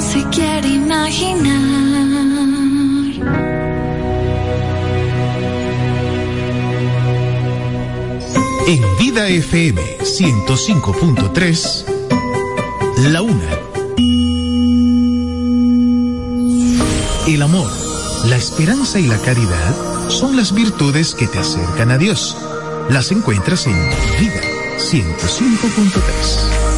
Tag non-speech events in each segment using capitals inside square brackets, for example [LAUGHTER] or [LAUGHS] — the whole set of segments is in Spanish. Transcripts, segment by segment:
se quiere imaginar. En Vida FM 105.3, La Una. El amor, la esperanza y la caridad son las virtudes que te acercan a Dios. Las encuentras en Vida 105.3.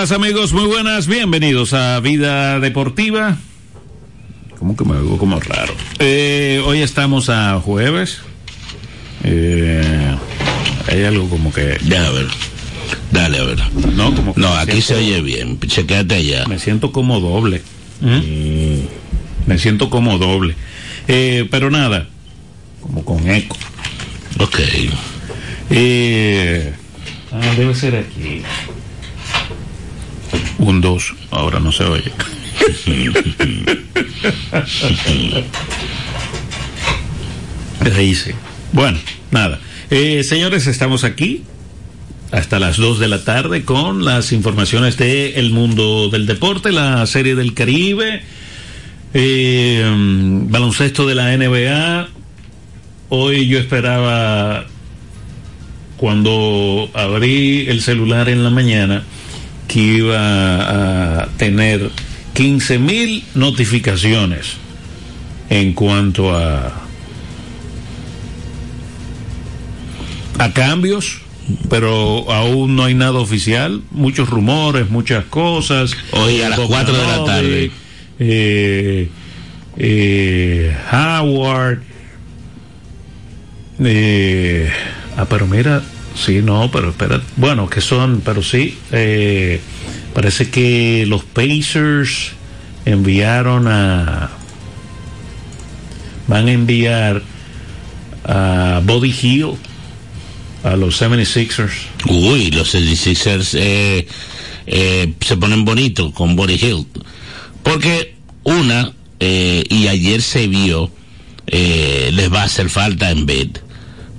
Buenas amigos, muy buenas, bienvenidos a Vida Deportiva. ¿Cómo que me veo como raro? Eh, hoy estamos a jueves. Eh, hay algo como que... Ya, a ver. Dale, a ver. No, como que No, me aquí se oye bien. Chequéate allá. Me siento como doble. ¿Mm? Me siento como doble. Eh, pero nada, como con eco. Ok. Ah, debe ser aquí. Un 2, ahora no se oye. Sí. Bueno, nada. Eh, señores, estamos aquí hasta las 2 de la tarde con las informaciones de El Mundo del Deporte, la Serie del Caribe, eh, baloncesto de la NBA. Hoy yo esperaba, cuando abrí el celular en la mañana, que iba a tener 15 mil notificaciones en cuanto a a cambios pero aún no hay nada oficial muchos rumores muchas cosas Hoy a las 4 de la tarde. eh, eh, Howard eh, ah pero mira sí no pero espera bueno que son pero sí eh, parece que los Pacers enviaron a van a enviar a Body Hill a los 76ers Uy, los 76ers eh, eh, se ponen bonitos con Body Hill. Porque una, y ayer se vio, les va a hacer falta en bed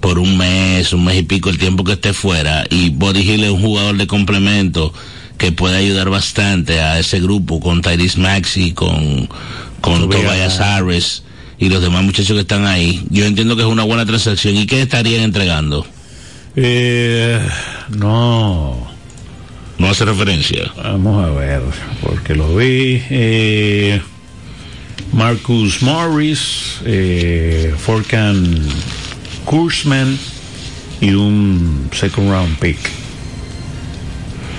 por un mes, un mes y pico el tiempo que esté fuera. Y Body Hill es un jugador de complemento que puede ayudar bastante a ese grupo con Tyrese Maxi, con, con Tobias. Harris y los demás muchachos que están ahí. Yo entiendo que es una buena transacción. ¿Y qué estarían entregando? eh, no No hace referencia. Vamos a ver, porque lo vi. Eh, Marcus Morris, eh, Forkan Kurzman y un second round pick.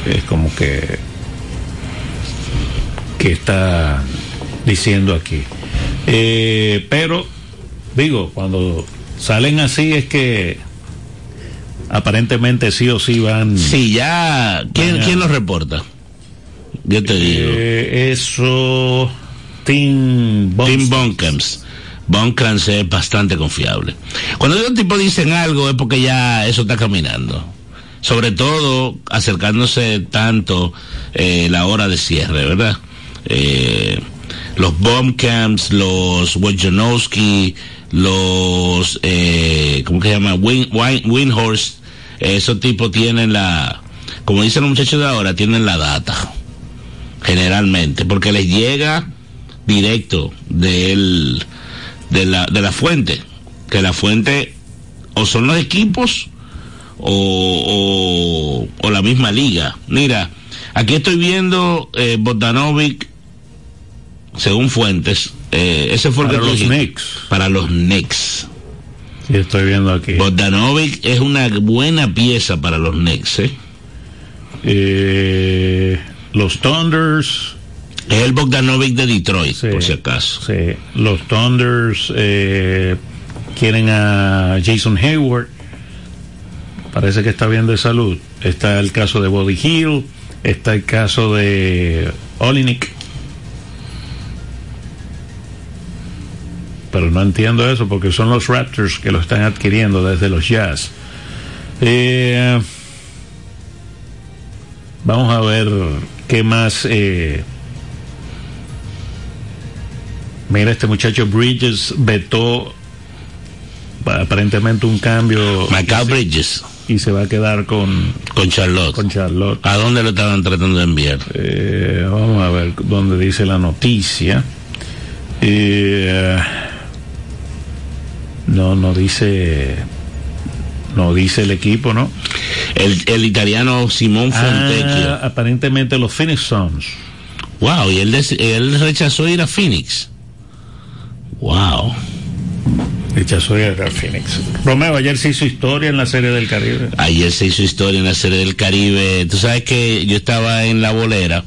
Es como que que está diciendo aquí. Eh, pero digo, cuando salen así es que aparentemente sí o sí van. Sí, ya. ¿Quién. ¿quién lo reporta? Yo te digo. Eh, eso, Tim Tim Bunkams es bastante confiable. Cuando los tipos dicen algo es porque ya eso está caminando. Sobre todo acercándose tanto eh, la hora de cierre, ¿verdad? Eh, los Bombcamps, los Wojnarowski, los, eh, ¿cómo que se llama? Win- Windhorst, esos tipos tienen la, como dicen los muchachos de ahora, tienen la data, generalmente, porque les llega directo del, de, la, de la fuente, que la fuente o son los equipos o, o, o la misma liga. Mira, Aquí estoy viendo eh, Bogdanovic, según fuentes, eh, ese fue el Para que los. Knicks. Para los Knicks. Sí, estoy viendo aquí. Bogdanovic es una buena pieza para los Knicks, ¿eh? Eh, los Thunders. Es el Bogdanovic de Detroit, Sí. por si acaso. Sí, los Thunders eh, quieren a Jason Hayward. Parece que está bien de salud. Está el caso de Body Hill. Está el caso de Olinik. Pero no entiendo eso porque son los Raptors que lo están adquiriendo desde los Jazz. Eh, vamos a ver qué más. eh, Mira, este muchacho Bridges vetó aparentemente un cambio Michael Bridges y se va a quedar con, con Charlotte. con Charlotte. ¿A dónde lo estaban tratando de enviar? Eh, vamos a ver dónde dice la noticia. Eh, no, no dice. No dice el equipo, ¿no? El, el italiano Simón Fontecchio. Ah, aparentemente los Phoenix Suns. Wow, y él, él rechazó ir a Phoenix. Wow. Ir a Phoenix. Romeo, ayer se hizo historia en la Serie del Caribe. Ayer se hizo historia en la serie del Caribe. Tú sabes que yo estaba en la bolera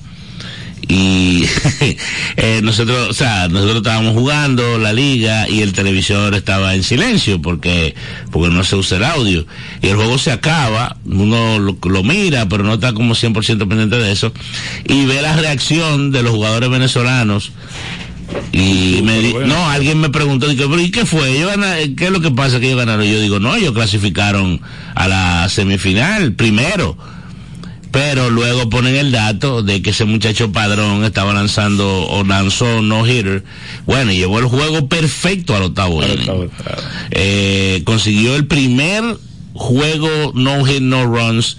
y [LAUGHS] eh, nosotros, o sea, nosotros estábamos jugando la liga y el televisor estaba en silencio porque porque no se usa el audio y el juego se acaba, uno lo, lo mira pero no está como 100% pendiente de eso y ve la reacción de los jugadores venezolanos y me di- bueno. no, alguien me preguntó, dije, pero ¿y qué fue? Ellos gana- ¿Qué es lo que pasa que ellos ganaron? Yo digo, no, ellos clasificaron a la semifinal primero. Pero luego ponen el dato de que ese muchacho padrón estaba lanzando o lanzó no hitter. Bueno, y llevó el juego perfecto al octavo inning. octavo. Eh, consiguió el primer juego no hit no runs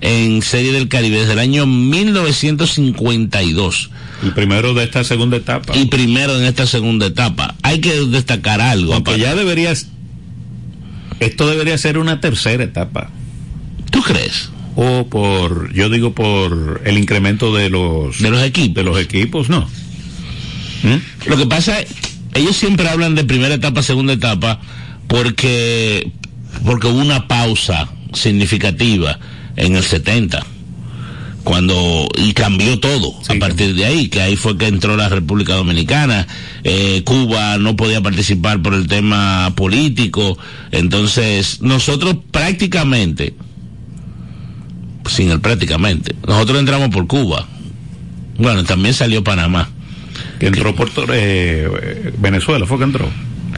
en Serie del Caribe desde el año 1952 El primero de esta segunda etapa. y primero en esta segunda etapa. Hay que destacar algo. Aunque ya deberías. Esto debería ser una tercera etapa. ¿Tú crees? O por. Yo digo por el incremento de los. De los equipos. de los equipos, no. ¿Mm? Lo que pasa es, ellos siempre hablan de primera etapa, segunda etapa, porque, porque hubo una pausa significativa en el 70. Cuando, y cambió todo Sí. a partir de ahí, que ahí fue que entró la República Dominicana, eh, Cuba no podía participar por el tema político, entonces nosotros prácticamente, sin el prácticamente, nosotros entramos por Cuba, bueno, también salió Panamá, Que entró eh, eh, Venezuela, fue que entró.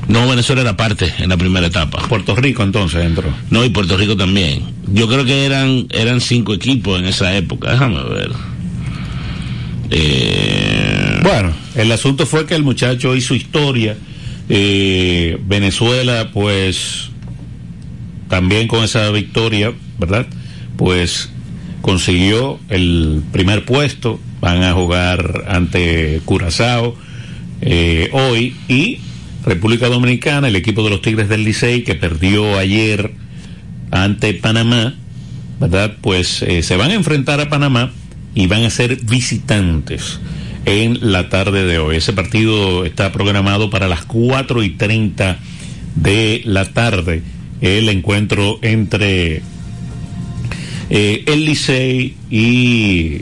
No, Venezuela era parte en la primera etapa. Puerto Rico entonces entró. No, y Puerto Rico también. Yo creo que eran eran cinco equipos en esa época. Déjame ver. Eh, Bueno, el asunto fue que el muchacho hizo historia. Eh, Venezuela, pues, también con esa victoria, ¿verdad? Pues consiguió el primer puesto. Van a jugar ante Curazao eh, hoy y República Dominicana, el equipo de los Tigres del Licey que perdió ayer ante Panamá, ¿verdad? Pues eh, se van a enfrentar a Panamá y van a ser visitantes en la tarde de hoy. Ese partido está programado para las 4 y 30 de la tarde. El encuentro entre eh, el Licey y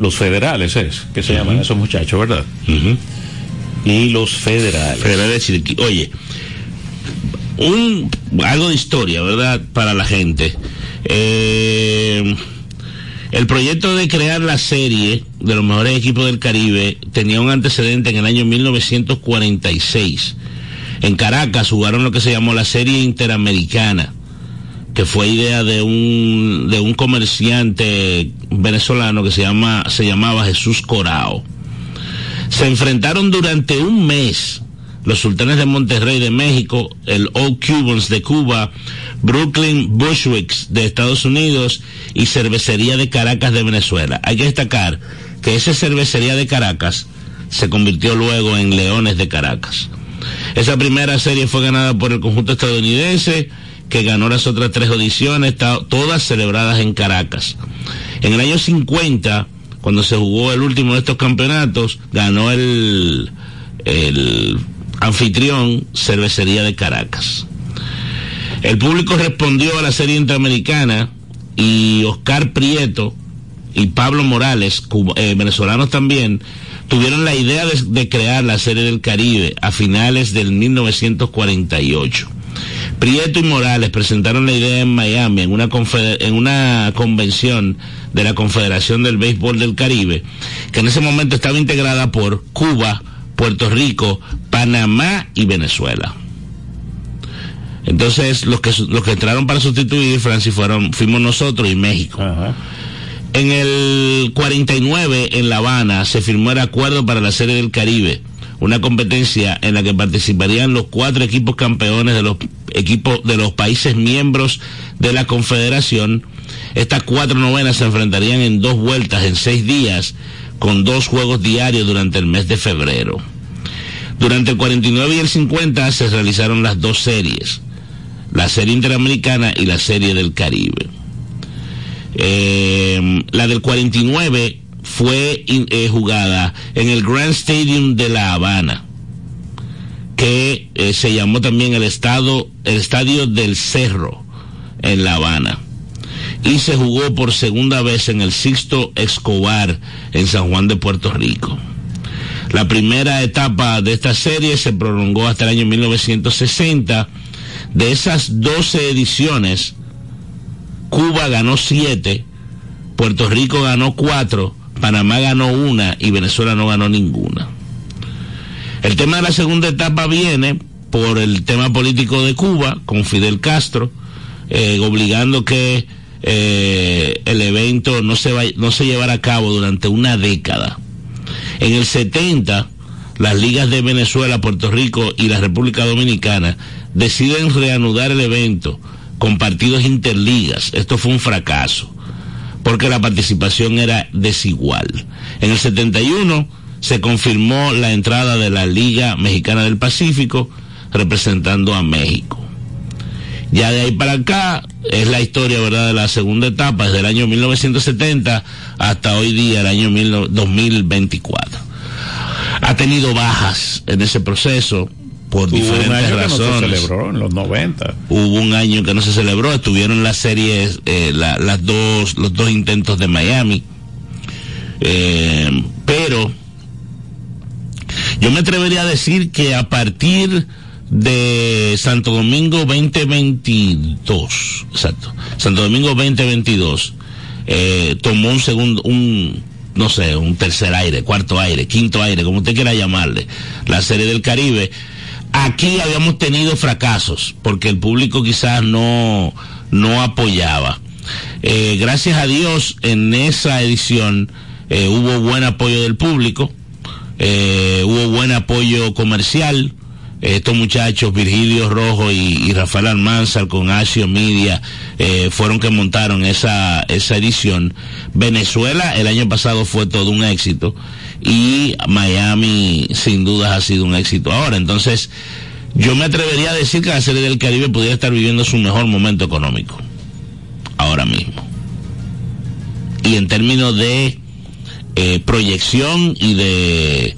los federales es, que se llaman esos muchachos, ¿verdad? Y los federales. Federal de Chiriquí. Oye, un algo de historia, ¿verdad? Para la gente. Eh, el proyecto de crear la serie de los mejores equipos del Caribe tenía un antecedente en el año 1946. En Caracas jugaron lo que se llamó la serie interamericana, que fue idea de un de un comerciante venezolano que se llama se llamaba Jesús Corao se enfrentaron durante un mes los sultanes de Monterrey de México, el Old Cubans de Cuba, Brooklyn Bushwicks de Estados Unidos y Cervecería de Caracas de Venezuela. Hay que destacar que esa cervecería de Caracas se convirtió luego en Leones de Caracas. Esa primera serie fue ganada por el conjunto estadounidense que ganó las otras tres audiciones, todas celebradas en Caracas. En el año 50, cuando se jugó el último de estos campeonatos, ganó el, anfitrión Cervecería de Caracas. El público respondió a la serie interamericana y Oscar Prieto y Pablo Morales, eh, venezolanos también, tuvieron la idea de, crear la serie del Caribe a finales del 1948. Prieto y Morales presentaron la idea en Miami en una, en una convención de la Confederación del Béisbol del Caribe, que en ese momento estaba integrada por Cuba, Puerto Rico, Panamá y Venezuela. Entonces, los que, los que entraron para sustituir, Francis, fueron, fuimos nosotros y México. En el 49, en La Habana, se firmó el acuerdo para la Serie del Caribe, una competencia en la que participarían los cuatro equipos campeones de los equipos de los países miembros de la Confederación. Estas cuatro novenas se enfrentarían en dos vueltas en seis días, con dos juegos diarios durante el mes de febrero. Durante el 49 y el 50 se realizaron las dos series la serie interamericana y la serie del Caribe. Eh, la del 49 fue eh, jugada en el Grand Stadium de La Habana, que eh, se llamó también el, estado, el Estadio del Cerro en La Habana. Y se jugó por segunda vez en el Sixto Escobar en San Juan de Puerto Rico. La primera etapa de esta serie se prolongó hasta el año 1960 de esas 12 ediciones, Cuba ganó 7, Puerto Rico ganó 4, Panamá ganó una y Venezuela no ganó ninguna. El tema de la segunda etapa viene por el tema político de Cuba con Fidel Castro, eh, obligando que eh, el evento no se, no se llevara a cabo durante una década. En el 70, las ligas de Venezuela, Puerto Rico y la República Dominicana deciden reanudar el evento con partidos interligas. Esto fue un fracaso, porque la participación era desigual. En el 71 se confirmó la entrada de la Liga Mexicana del Pacífico representando a México. Ya de ahí para acá es la historia, ¿verdad?, de la segunda etapa, desde el año 1970 hasta hoy día, el año 2024. Ha tenido bajas en ese proceso, por diferentes un año razones. Que no se celebró en los 90. Hubo un año que no se celebró, estuvieron las series, eh, las dos, los dos intentos de Miami. Eh, pero yo me atrevería a decir que a partir de Santo Domingo 2022, exacto, Santo Domingo 2022, eh, tomó un segundo, un, no sé, un tercer aire, cuarto aire, quinto aire, como usted quiera llamarle, la serie del Caribe, Aquí habíamos tenido fracasos porque el público quizás no, no apoyaba. Eh, gracias a Dios en esa edición eh, hubo buen apoyo del público, eh, hubo buen apoyo comercial. Estos muchachos, Virgilio Rojo y, Rafael Almanzar con Asio Media, fueron que montaron esa, esa edición. Venezuela el año pasado fue todo un éxito y Miami sin duda ha sido un éxito ahora. Entonces, yo me atrevería a decir que la Serie del Caribe podría estar viviendo su mejor momento económico, ahora mismo. Y en términos de eh, proyección y de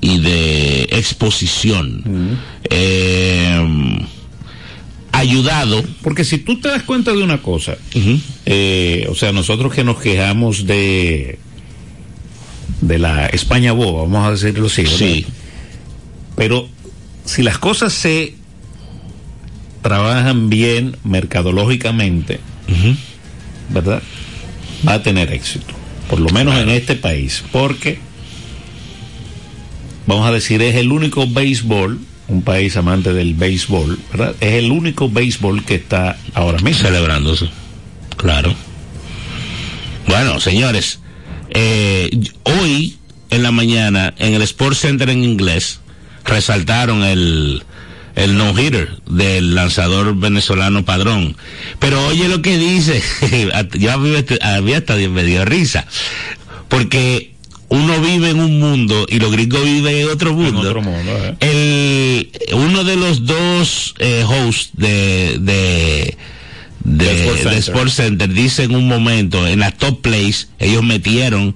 y de exposición. Eh, ayudado. Porque si tú te das cuenta de una cosa, eh, o sea, nosotros que nos quejamos de de la España boba, vamos a decirlo así. Sí. Pero si las cosas se trabajan bien mercadológicamente, ¿verdad? Va a tener éxito. Por lo menos en este país. Porque, vamos a decir, es el único béisbol, un país amante del béisbol, ¿verdad? Es el único béisbol que está ahora mismo. Celebrándose. Claro. Bueno, señores, eh, hoy en la mañana en el Sports Center en inglés resaltaron el, el no-hitter del lanzador venezolano Padrón. Pero oye lo que dice, [LAUGHS] yo había hasta me dio risa, porque uno vive en un mundo y los gringos viven en otro mundo. En otro mundo, eh. El, uno de los dos eh, hosts de, de, de, De Sports de Center. Sports Center dice en un momento, en la top place, ellos metieron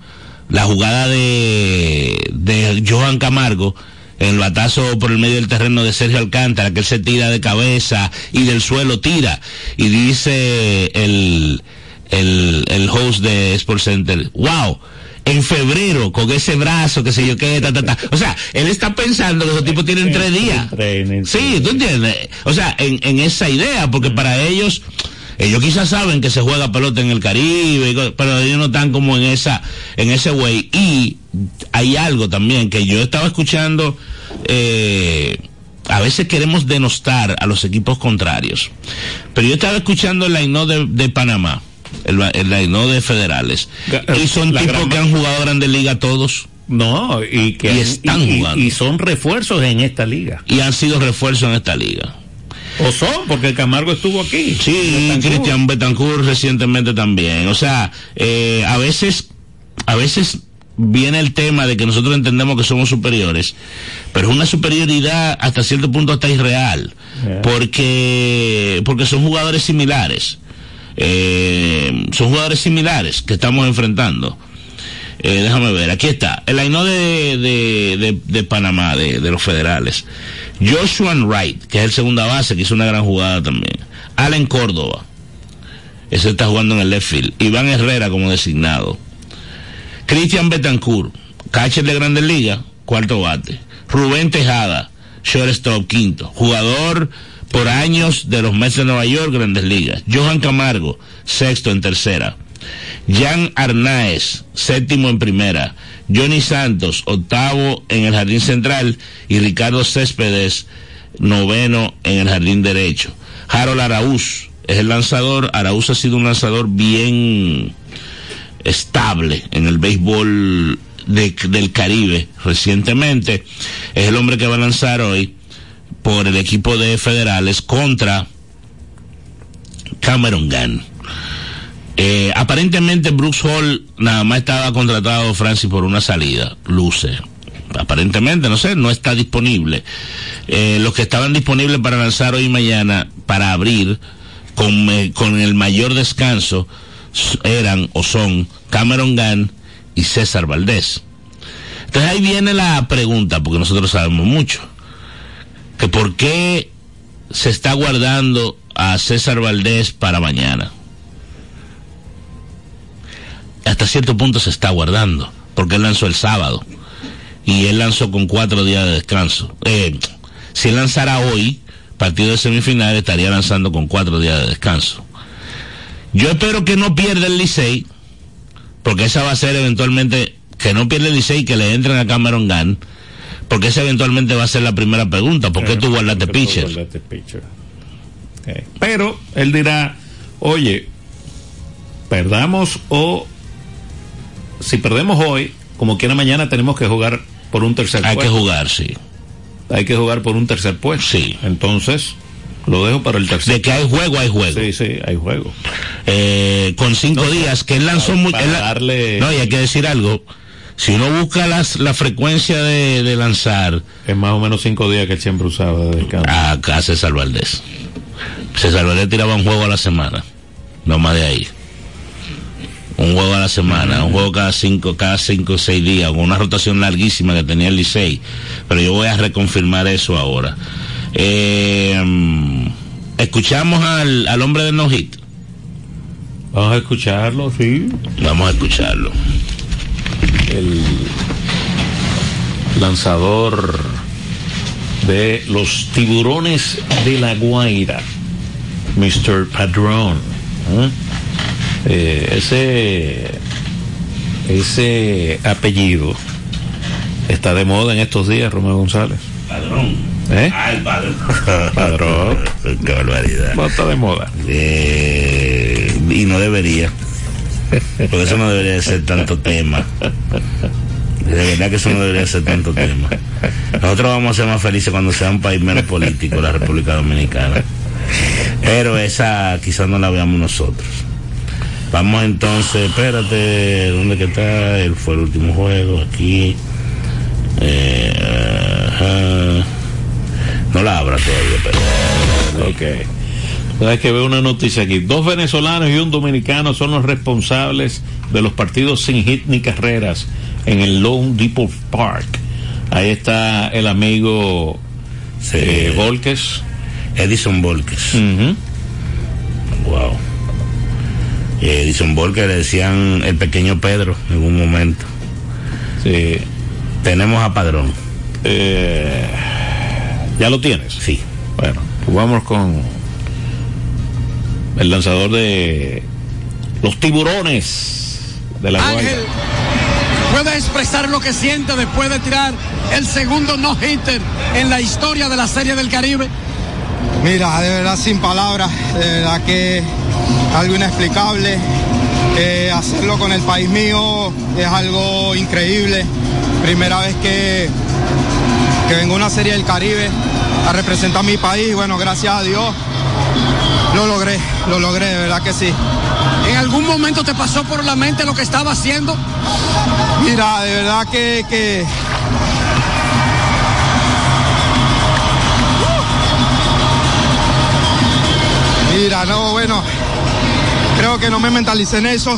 la jugada de, de Johan Camargo, el batazo por el medio del terreno de Sergio Alcántara, que él se tira de cabeza y del suelo tira. Y dice el, el, el host de Sports Center, wow, en febrero, con ese brazo, que sé yo qué, ta, ta, ta. O sea, él está pensando que esos tipos tienen tres días. Sí, ¿tú entiendes? O sea, en, en esa idea, porque para ellos, ellos quizás saben que se juega pelota en el Caribe, pero ellos no están como en esa, en ese way. Y hay algo también que yo estaba escuchando, eh, a veces queremos denostar a los equipos contrarios. Pero yo estaba escuchando el line de, de Panamá, el, el line de Federales. Y son la tipos que han jugado Grandes Ligas todos. No, y que Y están y- jugando. y son refuerzos en esta liga. Y han sido refuerzos en esta liga. O son, porque Camargo estuvo aquí. Sí, Betancourt. Cristian Betancourt recientemente también. O sea, eh, a veces, a veces viene el tema de que nosotros entendemos que somos superiores, pero es una superioridad hasta cierto punto hasta irreal, Yeah. porque, porque son jugadores similares. Eh, son jugadores similares que estamos enfrentando. Eh, déjame ver, aquí está. El Aino de, de, de, Panamá, de, de los federales. Joshua Wright, que es el segunda base, que hizo una gran jugada también. Allen Córdoba. Ese está jugando en el left field. Iván Herrera como designado. Cristian Betancourt, catcher de Grandes Ligas, cuarto bate. Rubén Tejada, shortstop quinto. Jugador por años de los Mets de Nueva York, Grandes Ligas. Johan Camargo, sexto en tercera. Jan Arnaez, séptimo en primera. Johnny Santos, octavo en el jardín central. Y Ricardo Céspedes, noveno en el jardín derecho. Harold Araúz es el lanzador. Araúz ha sido un lanzador bien estable en el béisbol de- del Caribe recientemente. Es el hombre que va a lanzar hoy por el equipo de federales contra Cameron Gunn. Eh, aparentemente Brooks Hall nada más estaba contratado Francis por una salida, luce. Aparentemente, no sé, no está disponible. Eh, los que estaban disponibles para lanzar hoy y mañana, para abrir, con, eh, con el mayor descanso, eran o son Cameron Gunn y César Valdés. Entonces ahí viene la pregunta, porque nosotros sabemos mucho, que por qué se está guardando a César Valdés para mañana. Hasta cierto punto se está guardando, porque él lanzó el sábado y él lanzó con cuatro días de descanso. Eh, si él lanzara hoy, partido de semifinal, estaría lanzando con cuatro días de descanso. Yo espero que no pierda el Licey, porque esa va a ser eventualmente, que no pierda el Licey y que le entren a Cameron Gunn, porque esa eventualmente va a ser la primera pregunta, ¿por qué tú guardaste pitcher? guardaste pitcher. Ok. Pero él dirá, oye, perdamos o si perdemos hoy, como quiera mañana tenemos que jugar por un tercer Hay que puesto. jugar, sí. Hay que jugar por un tercer puesto. Sí. Entonces, lo dejo para el tercer. De que hay juego, hay juego. Sí, sí, hay juego. Eh, con cinco días, que él lanzó para- muy... para él- darle- No, y hay que decir algo. Si uno busca las, la frecuencia de, de lanzar Es más o menos cinco días que él siempre usaba de descanso. a, a César Valdés. César Valdés tiraba un juego a la semana. No más de ahí. Un juego a la semana, un juego cada cinco, cada cinco o seis días, con una rotación larguísima que tenía el Licey. Pero yo voy a reconfirmar eso ahora. Eh, escuchamos al, al hombre del no hit. Vamos a escucharlo, sí. Vamos a escucharlo. el lanzador de los tiburones de la Guaira, Mr. Padrón. ¿eh? Eh, ese, ese apellido está de moda en estos días, Romeo González. Padrón. ¿Eh? Ah, el padrón. [LAUGHS] Padrón. Qué barbaridad. No está de moda. Eh, y no debería. Porque eso no debería de ser tanto tema. De verdad que eso no debería ser tanto tema. Nosotros vamos a ser más felices cuando sea un país menos político, la República Dominicana. Pero esa quizás no la veamos nosotros. Vamos entonces, espérate, ¿dónde que está? Él fue el último juego, aquí. Eh, no la abra todavía, pero... Ok. Sabes que veo una noticia aquí. Dos venezolanos y un dominicano son los responsables de los partidos sin hit ni carreras en el Lone Depot Park. Ahí está el amigo Sí. eh, Volques. Edison Volques. Ujú. Wow. Y Edison Volques le decían el pequeño Pedro en un momento. Sí. Tenemos a Padrón. Eh, ¿Ya lo tienes? Sí. Bueno, pues vamos con el lanzador de los tiburones de la Ángel puede expresar lo que siente después de tirar el segundo no-hitter en la historia de la Serie del Caribe. Mira, de verdad sin palabras, de verdad que algo inexplicable. Eh, hacerlo con el país mío es algo increíble. Primera vez que, que vengo a una serie del Caribe a representar mi país. Bueno, gracias a Dios lo logré, lo logré, de verdad que sí. ¿En algún momento te pasó por la mente lo que estaba haciendo? Mira, de verdad que, que Mira, no, bueno, creo que no me mentalicé en eso.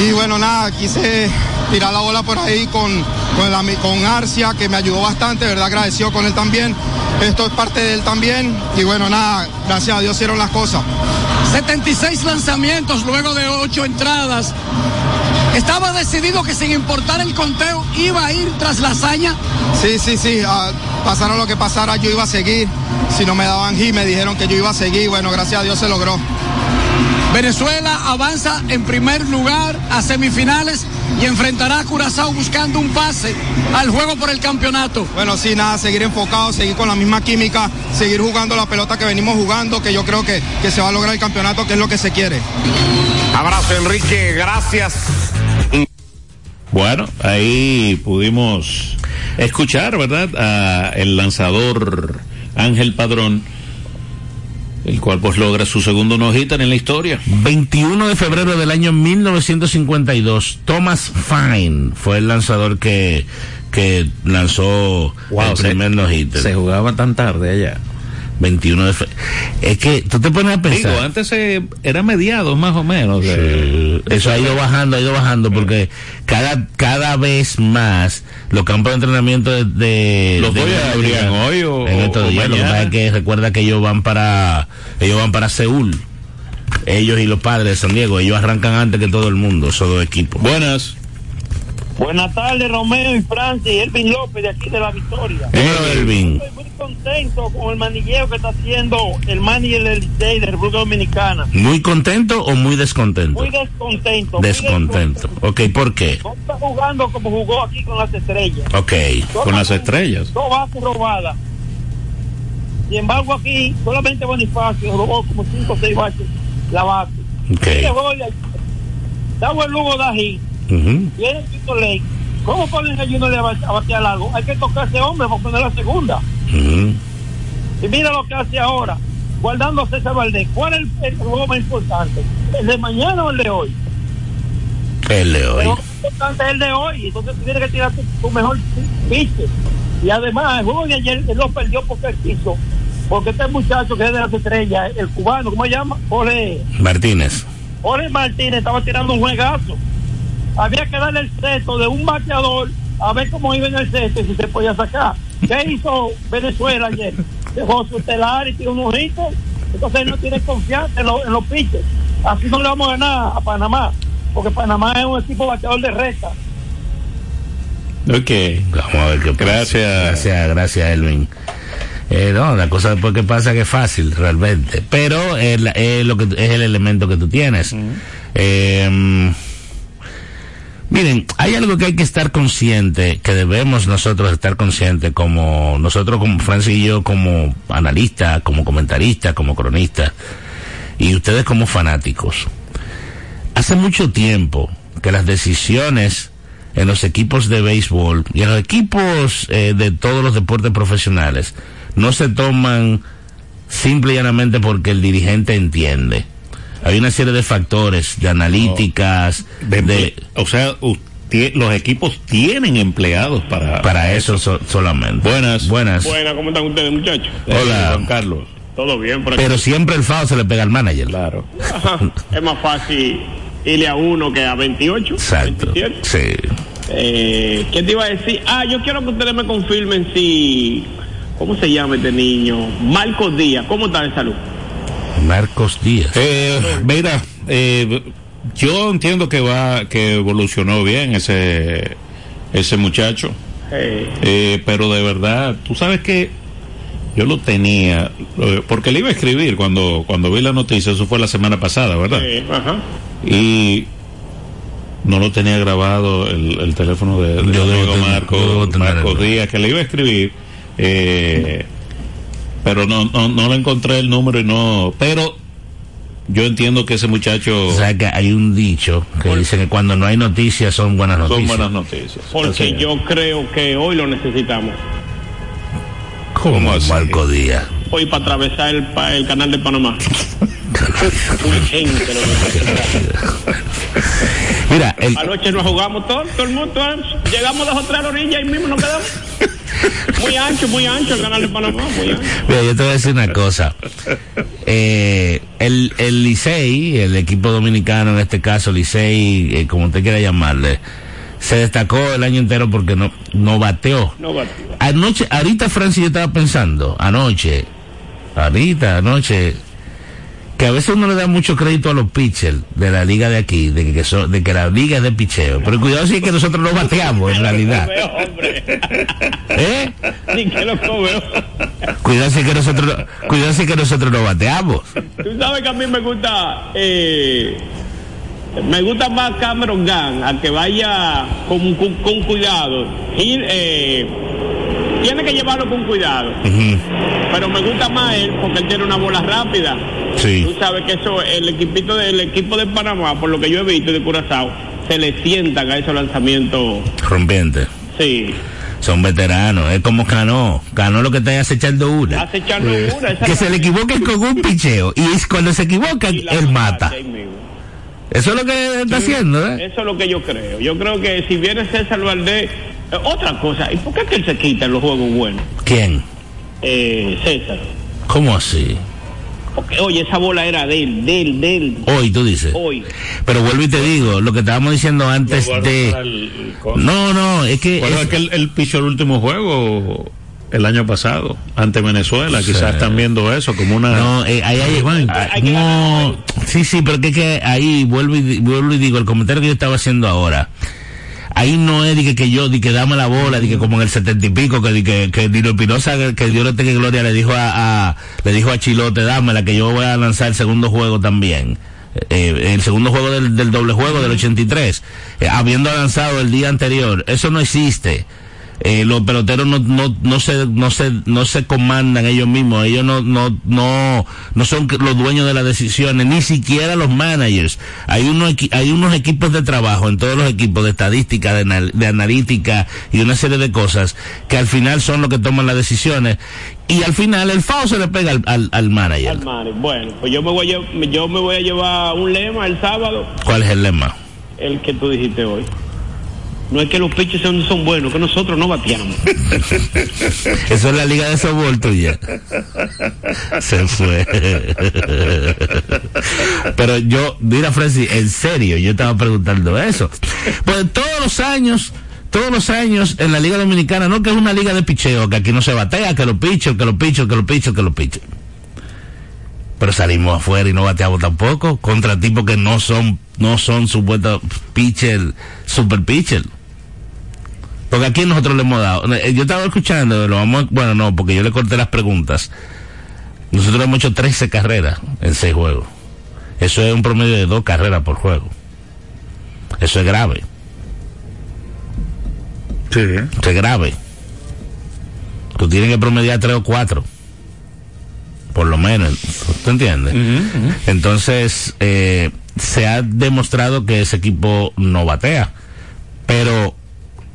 Y bueno, nada, quise tirar la bola por ahí con, con, Arcia, que me ayudó bastante, ¿verdad? Agradecido con él también. Esto es parte de él también. Y bueno, nada, gracias a Dios hicieron las cosas. 76 lanzamientos luego de 8 entradas. Estaba decidido que sin importar el conteo iba a ir tras la hazaña. Sí, sí, sí. ah, pasara lo que pasara, yo iba a seguir. Si no me daban hit, me dijeron que yo iba a seguir. Bueno, gracias a Dios se logró. Venezuela avanza en primer lugar a semifinales y enfrentará a Curazao buscando un pase al juego por el campeonato. Bueno, sí, nada, seguir enfocado, seguir con la misma química, seguir jugando la pelota que venimos jugando, que yo creo que, que se va a lograr el campeonato, que es lo que se quiere. Abrazo, Enrique, gracias. Bueno, ahí pudimos escuchar, ¿verdad? A el lanzador Ángel Padrón, el cual pues logra su segundo no hitter en la historia. 21 de febrero del año 1952, Thomas Fine fue el lanzador que, que lanzó el se- primer no-hitter. Se jugaba tan tarde allá. 21 de febrero. Es que tú te pones a Digo, pensar. antes eh, era mediados más o menos. de- Eh, eso ha ido bajando, ha ido bajando porque cada cada vez más los campos de entrenamiento de, de Los de Grandes abrían Ligas hoy o- en estos o días. Lo que pasa es que recuerda que ellos van para ellos van para Seúl. Ellos y los padres de San Diego, ellos arrancan antes que todo el mundo, esos dos equipos. Buenas. Buenas tardes, Romeo y Francis, Elvin López de aquí de La Victoria. Elvin. Estoy muy contento con el manilleo que está haciendo el manager del Licey de República Dominicana. ¿Muy contento o muy descontento? Muy descontento. muy Descontento. Ok, ¿por qué? No está jugando como jugó aquí con las estrellas. Ok. Con las estrellas. Dos bases robadas. Sin embargo, aquí solamente Bonifacio robó como cinco o seis bases la base. Ok. Davo el Lugo Dají, Ujú. viene Tito Ley. ¿Cómo ponen a Junior a bate- a batear largo? Hay que tocar ese hombre para poner la segunda. Y mira lo que hace ahora, guardando a César Valdés. ¿Cuál es el, el juego más importante? ¿El de mañana o el de hoy? El de El hoy. más importante es el de hoy. Entonces tú tienes que tirar tu, tu mejor pitcher. Y además, el juego de ayer él lo perdió porque él quiso. Porque este muchacho que es de las estrellas, el cubano, ¿cómo se llama? Jorge, Martínez. Jorge Martínez estaba tirando un juegazo. Había que darle el seto de un bateador a ver cómo iba en el seto y si se podía sacar. ¿Qué hizo Venezuela ayer? Dejó su telar y tiró unos hitos. Entonces él no tiene confianza en, los- en los pitchers. Así no le vamos a ganar a Panamá. Porque Panamá es un equipo bateador de recta. Ok. Vamos a ver qué pasa. Gracias. Gracias, gracias, Elvin. Eh, no, la cosa después que pasa que es fácil, realmente. Pero es, la- es lo que, es el elemento que tú tienes. Eh, miren, hay algo que hay que estar consciente, que debemos nosotros estar conscientes, como nosotros, como Francis y yo, como analistas, como comentaristas, como cronistas, y ustedes como fanáticos. Hace mucho tiempo que las decisiones en los equipos de béisbol y en los equipos eh, de todos los deportes profesionales no se toman simple y llanamente porque el dirigente entiende. Hay una serie de factores, de analíticas, De- de, o sea, usted- los equipos tienen empleados para, para eso so- solamente. Buenas. Buenas. Buena, ¿cómo están ustedes, muchachos? Eh, Hola. Juan Carlos. Todo bien por aquí. Pero siempre el FAO se le pega al manager. Claro. Es más fácil irle a uno que a 28. Exacto. 27. Sí. Eh, ¿Qué te iba a decir? Ah, yo quiero que ustedes me confirmen si. ¿Cómo se llama este niño? Marcos Díaz. ¿Cómo está de salud? Marcos Díaz. Eh, mira, eh, yo entiendo que va, que evolucionó bien ese, ese muchacho. Eh, Eh, pero de verdad, tú sabes que yo lo tenía, eh, porque le iba a escribir cuando, cuando vi la noticia, eso fue la semana pasada, ¿verdad? eh, ajá. Y no lo tenía grabado el, el teléfono de, de Yo amigo Marco, yo debo tener Marco el- Díaz, que le iba a escribir, eh, pero no, no, no le encontré el número y no, pero yo entiendo que ese muchacho O sea que hay un dicho que dice que cuando no hay noticias son buenas son noticias. buenas noticias. Porque Así es. yo creo que hoy lo necesitamos. ¿Cómo así? Marco Díaz? Hoy para atravesar el, pa- el canal de Panamá. [LAUGHS] Mira, el, Anoche nos jugamos todo, todo el mundo. eh, Llegamos dos o tres orillas y mismo nos quedamos. Muy ancho, muy ancho el canal de Panamá, muy ancho. Mira, yo te voy a decir una cosa. Eh, el, el Licey, el equipo dominicano, en este caso Licey, eh, como usted quiera llamarle, se destacó el año entero porque no, no bateó. No batió. Anoche, ahorita Francis, yo estaba pensando, anoche, ahorita, anoche, que a veces uno le da mucho crédito a los pitchers de la liga de aquí, de que, son- de que la liga es de picheo. Pero cuidado si es que nosotros no bateamos en realidad. [LAUGHS] ¿Eh? Ni que lo veo. Cuidado si es que nosotros, no- cuidado si es que nosotros no bateamos. Tú sabes que a mí me gusta, eh, me gusta más Cameron Gunn, a que vaya con, con, con cuidado. Y, eh, tiene que llevarlo con cuidado. Pero me gusta más él porque él tiene una bola rápida. Sí. Tú sabes que eso, el equipito del equipo de Panamá, por lo que yo he visto de Curazao, se le sientan a esos lanzamientos. Rompiente. Sí. Son veteranos. Es como Cano. Cano lo que está es echando una. Acechando una. Que se le equivoquen con un picheo. Y es cuando se equivocan, la él mata. Eso es lo que está haciendo, ¿eh? Eso es lo que yo creo. Yo creo que si viene César Valdés, otra cosa, ¿y por qué que él se quita en los juegos buenos? ¿Quién? Eh, César. ¿Cómo así? Porque, oye, esa bola era de él, de él, de él. Hoy, tú dices. Hoy. Pero vuelvo y te digo, lo que estábamos diciendo antes de... el-. No, no, es que... Bueno, es- es que él, él pichó el último juego el año pasado ante Venezuela. Sí. Quizás están viendo eso como una. No, eh, ahí hay, ah, Hay que no, sí, sí, pero que, que ahí vuelvo y, vuelvo y digo, el comentario que yo estaba haciendo ahora, ahí no es de que, yo, de que dame la bola, de que como en el setenta y pico, que, de que, que Dino Espinosa, que, que Dios le tenga gloria, le dijo a, a- le dijo a Chilote, dámela, que yo voy a lanzar el segundo juego también. Eh, el segundo juego del, del doble juego del 83, eh, habiendo lanzado el día anterior, eso no existe. Eh, los peloteros no, no, no se, no se, no se comandan ellos mismos, ellos no, no, no, no son los dueños de las decisiones, ni siquiera los managers. Hay unos, hay unos equipos de trabajo en todos los equipos de estadística, de, anal- de analítica y una serie de cosas que al final son los que toman las decisiones y al final el FAO se le pega al, al, al manager. Al. Bueno, pues yo me, voy a, yo me voy a llevar un lema el sábado, ¿Cuál es el lema? el que tú dijiste hoy. No es que los pitches son, son buenos, que nosotros no bateamos. [LAUGHS] Eso es la liga de softball tuya. Se fue. Pero yo, mira Francis, en serio, yo estaba preguntando eso. Pues todos los años, todos los años en la Liga Dominicana, no que es una liga de picheo, que aquí no se batea, que los pichos, que los pichos, que los pichos, que los pichos. Pero salimos afuera y no bateamos tampoco contra tipos que no son, no son supuestos pitcher, super pitcher. Porque aquí nosotros le hemos dado. eh, Yo estaba escuchando, lo vamos, bueno, no, porque yo le corté las preguntas. Nosotros hemos hecho 13 carreras en 6 juegos. Eso es un promedio de 2 carreras por juego. Eso es grave. Sí. Eso es grave. Tú tienes que promediar 3 o 4. Por lo menos. ¿Tú entiendes? Entonces, eh, se ha demostrado que ese equipo no batea. Pero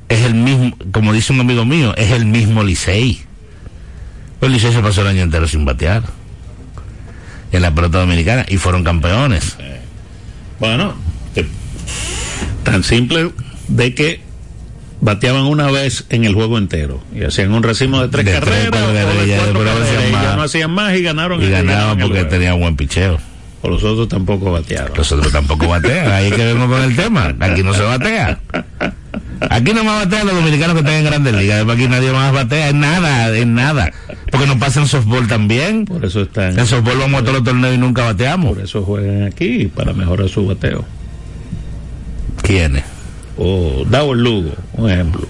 es el mismo, como dice un amigo mío, es el mismo Licey. El Licey se pasó el año entero sin batear. en la pelota dominicana y fueron campeones. Bueno, eh, tan simple de que bateaban una vez en el juego entero y hacían un racimo de tres De tres, carreras de después no carreras, hacían más. no hacían más y ganaron Y ganaban porque tenían buen picheo. O los otros tampoco batearon. Los otros tampoco batean. Ahí que vemos con el tema. Aquí no se batea. [LAUGHS] Aquí no más batean los dominicanos que están en grandes ligas. Aquí nadie más batea. En nada, en nada. Porque nos pasa en softball también. Por eso están. En softball vamos a todos los torneos y nunca bateamos. Por eso juegan aquí para mejorar su bateo. ¿Quiénes? O Dawel Lugo, un ejemplo.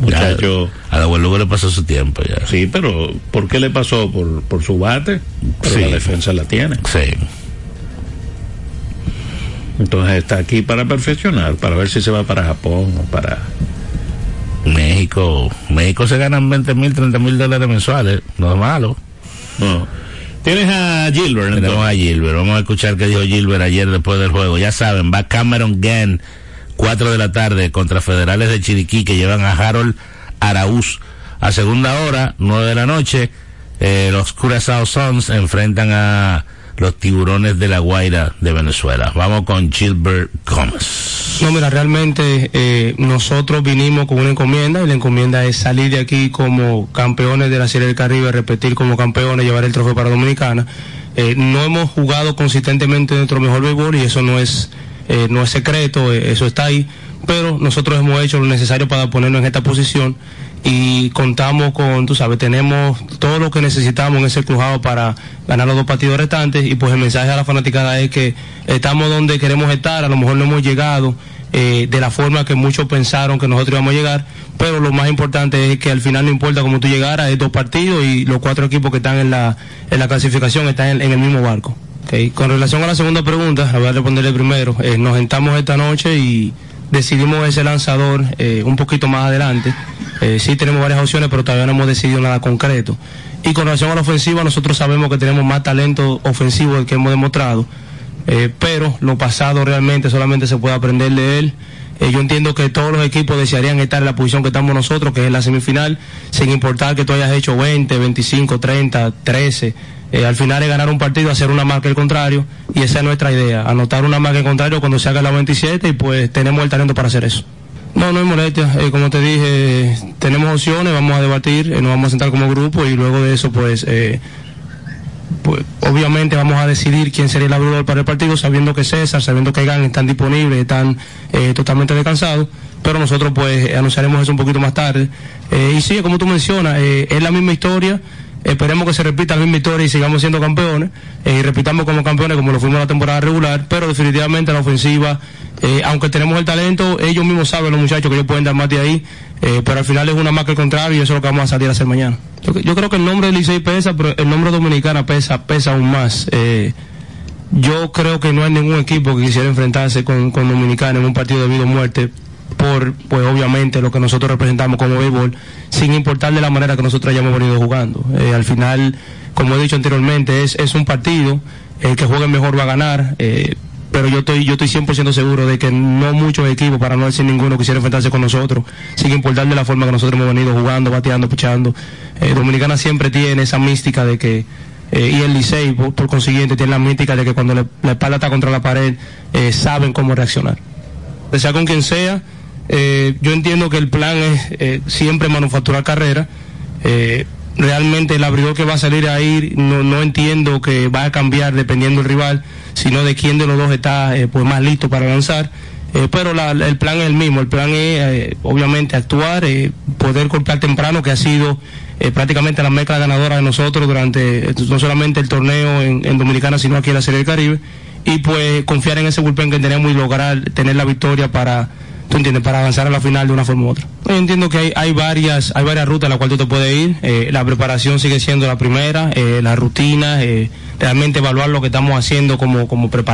Muchacho. A la Lugo le pasó su tiempo ya. Sí, pero ¿por qué le pasó? Por, por su bate. Pero Sí. la defensa la tiene. Sí. Entonces está aquí para perfeccionar, para ver si se va para Japón o para. México, México se ganan 20 mil, 30 mil dólares mensuales. No es malo. No. Tienes a Gilbert. Tenemos entonces. a Gilbert. Vamos a escuchar qué dijo Gilbert ayer después del juego. Ya saben, va Cameron Gann, 4 de la tarde, contra Federales de Chiriquí, que llevan a Harold Araúz. A segunda hora, 9 de la noche, eh, los Curazao Suns enfrentan a los tiburones de la Guaira de Venezuela. Vamos con Gilbert Gómez. No, mira, realmente eh, nosotros vinimos con una encomienda y la encomienda es salir de aquí como campeones de la Serie del Caribe, repetir como campeones, llevar el trofeo para Dominicana. Eh, no hemos jugado consistentemente nuestro mejor béisbol y eso no es, eh, no es secreto, eh, eso está ahí, pero nosotros hemos hecho lo necesario para ponernos en esta posición y contamos con, tú sabes, tenemos todo lo que necesitamos en ese crujado para ganar los dos partidos restantes y pues el mensaje a la fanaticada es que estamos donde queremos estar, a lo mejor no hemos llegado eh, de la forma que muchos pensaron que nosotros íbamos a llegar, pero lo más importante es que al final no importa cómo tú llegaras, es dos partidos y los cuatro equipos que están en la, en la clasificación están en, en el mismo barco. Ok, Con relación a la segunda pregunta, la voy a responderle primero. Eh, nos sentamos esta noche y decidimos ese lanzador eh, un poquito más adelante. Eh, sí tenemos varias opciones, pero todavía no hemos decidido nada concreto. Y con relación a la ofensiva, nosotros sabemos que tenemos más talento ofensivo del que hemos demostrado. Eh, pero lo pasado realmente solamente se puede aprender de él. Eh, yo entiendo que todos los equipos desearían estar en la posición que estamos nosotros, que es la semifinal, sin importar que tú hayas hecho 20, 25, 30, 13. Eh, al final es ganar un partido, hacer una marca al contrario, y esa es nuestra idea, anotar una marca al contrario cuando se haga la 27 y pues tenemos el talento para hacer eso. No, no hay molestia. Eh, como te dije, tenemos opciones, vamos a debatir, eh, nos vamos a sentar como grupo y luego de eso, pues, pues obviamente vamos a decidir quién sería el abridor para el partido, sabiendo que César, sabiendo que Gan están disponibles, están eh, totalmente descansados, pero nosotros pues anunciaremos eso un poquito más tarde. Eh, y sí, como tú mencionas, eh, es la misma historia. Esperemos que se repita la misma historia y sigamos siendo campeones eh, y repitamos como campeones como lo fuimos la temporada regular, pero definitivamente la ofensiva, eh, aunque tenemos el talento, ellos mismos saben los muchachos que ellos pueden dar más de ahí, eh, pero al final es una marca al contrario y eso es lo que vamos a salir a hacer mañana. Yo, creo que el nombre de Licey pesa, pero el nombre dominicana pesa, pesa aún más. Yo creo que no hay ningún equipo que quisiera enfrentarse con, con Dominicana en un partido de vida o muerte por, pues obviamente, lo que nosotros representamos como béisbol, sin importar de la manera que nosotros hayamos venido jugando. Eh, al final, como he dicho anteriormente, es, es un partido, el que juegue mejor va a ganar, eh, pero yo estoy, yo estoy 100% seguro de que no muchos equipos, para no decir ninguno, quisiera enfrentarse con nosotros, sin importar de la forma que nosotros hemos venido jugando, bateando, pichando. Eh, Dominicana siempre tiene esa mística de que y el Licey, por, por consiguiente, tiene la mística de que cuando le- la espalda está contra la pared, eh, saben cómo reaccionar. Sea con quien sea, eh, yo entiendo que el plan es eh, siempre manufacturar carrera. Eh, realmente el abridor que va a salir ahí no, no entiendo que va a cambiar dependiendo del rival, sino de quién de los dos está eh, pues más listo para lanzar. Pero el plan es el mismo, el plan es obviamente actuar, poder golpear temprano, que ha sido prácticamente la mezcla ganadora de nosotros durante no solamente el torneo en, en Dominicana, sino aquí en la Serie del Caribe, y pues confiar en ese bullpen que tenemos y lograr tener la victoria para, tú entiendes, para avanzar a la final de una forma u otra. Yo entiendo que hay, hay varias, hay varias rutas a las cuales tú te puedes ir, eh, la preparación sigue siendo la primera, eh, la rutina, eh, realmente evaluar lo que estamos haciendo como, como preparación